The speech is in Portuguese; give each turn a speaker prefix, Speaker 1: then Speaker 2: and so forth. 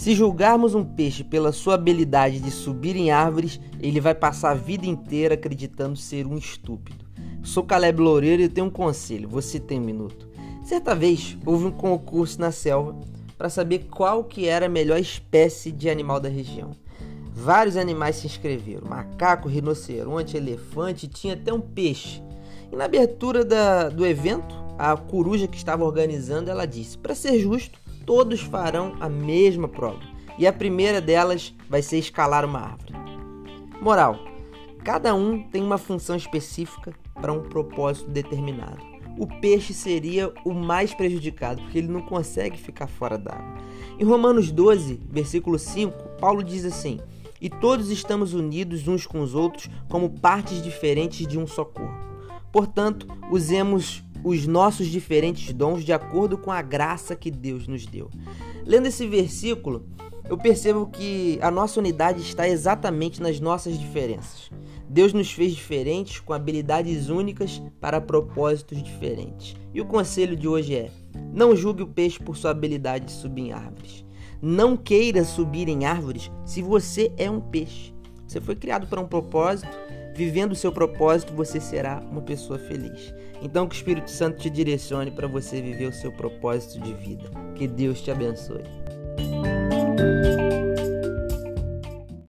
Speaker 1: Se julgarmos um peixe pela sua habilidade de subir em árvores, ele vai passar a vida inteira acreditando ser um estúpido. Sou Caleb Loureiro e tenho um conselho, você tem um minuto. Certa vez houve um concurso na selva para saber qual que era a melhor espécie de animal da região. Vários animais se inscreveram: macaco, rinoceronte, elefante, tinha até um peixe. E na abertura da, do evento, a coruja que estava organizando, ela disse: para ser justo, todos farão a mesma prova. E a primeira delas vai ser escalar uma árvore. Moral: cada um tem uma função específica para um propósito determinado. O peixe seria o mais prejudicado, porque ele não consegue ficar fora d'água. Em Romanos 12, versículo 5, Paulo diz assim: E todos estamos unidos uns com os outros como partes diferentes de um só corpo. Portanto, usemos os nossos diferentes dons de acordo com a graça que Deus nos deu. Lendo esse versículo, eu percebo que a nossa unidade está exatamente nas nossas diferenças. Deus nos fez diferentes com habilidades únicas para propósitos diferentes. E o conselho de hoje é: não julgue o peixe por sua habilidade de subir em árvores. Não queira subir em árvores se você é um peixe. Você foi criado para um propósito Vivendo o seu propósito, você será uma pessoa feliz. Então, que o Espírito Santo te direcione para você viver o seu propósito de vida. Que Deus te abençoe.